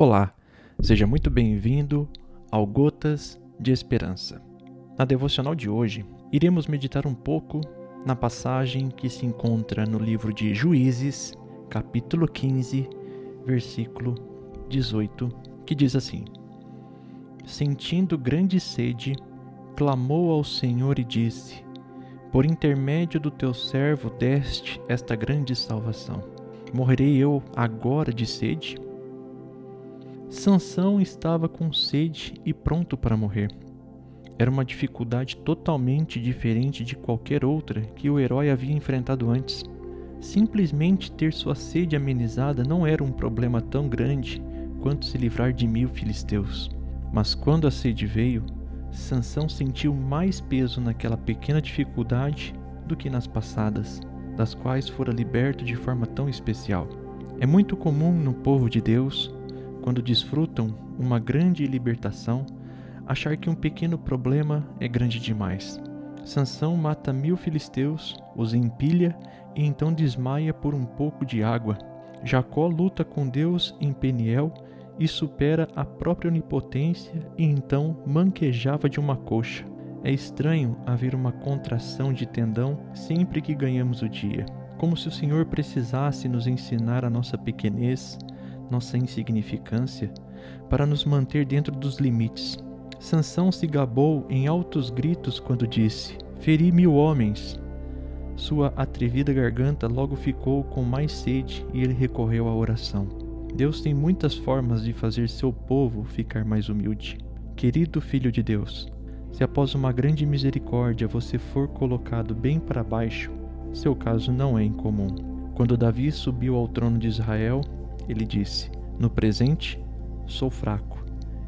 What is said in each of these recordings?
Olá, seja muito bem-vindo ao Gotas de Esperança. Na devocional de hoje, iremos meditar um pouco na passagem que se encontra no livro de Juízes, capítulo 15, versículo 18, que diz assim: Sentindo grande sede, clamou ao Senhor e disse: Por intermédio do teu servo deste esta grande salvação. Morrerei eu agora de sede? Sansão estava com sede e pronto para morrer. Era uma dificuldade totalmente diferente de qualquer outra que o herói havia enfrentado antes. Simplesmente ter sua sede amenizada não era um problema tão grande quanto se livrar de mil filisteus. Mas quando a sede veio, Sansão sentiu mais peso naquela pequena dificuldade do que nas passadas, das quais fora liberto de forma tão especial. É muito comum no povo de Deus, quando desfrutam uma grande libertação, achar que um pequeno problema é grande demais. Sansão mata mil filisteus, os empilha e então desmaia por um pouco de água. Jacó luta com Deus em Peniel e supera a própria onipotência e então manquejava de uma coxa. É estranho haver uma contração de tendão sempre que ganhamos o dia, como se o Senhor precisasse nos ensinar a nossa pequenez, nossa insignificância, para nos manter dentro dos limites. Sansão se gabou em altos gritos quando disse: Feri mil homens. Sua atrevida garganta logo ficou com mais sede e ele recorreu à oração. Deus tem muitas formas de fazer seu povo ficar mais humilde. Querido Filho de Deus, se após uma grande misericórdia você for colocado bem para baixo, seu caso não é incomum. Quando Davi subiu ao trono de Israel, ele disse: No presente, sou fraco,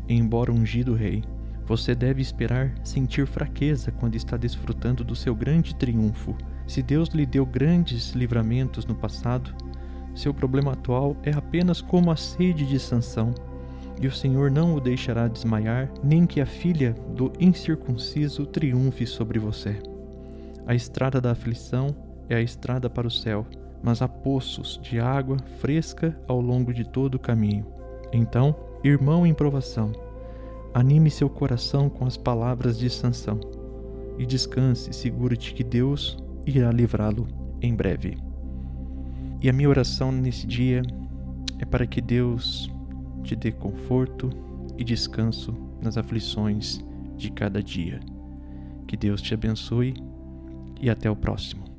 embora ungido rei. Você deve esperar sentir fraqueza quando está desfrutando do seu grande triunfo. Se Deus lhe deu grandes livramentos no passado, seu problema atual é apenas como a sede de Sansão, e o Senhor não o deixará desmaiar, nem que a filha do incircunciso triunfe sobre você. A estrada da aflição é a estrada para o céu, mas há poços de água fresca ao longo de todo o caminho. Então, irmão em provação, anime seu coração com as palavras de Sansão e descanse seguro-te que Deus irá livrá-lo em breve. E a minha oração nesse dia é para que Deus te dê conforto e descanso nas aflições de cada dia. Que Deus te abençoe e até o próximo.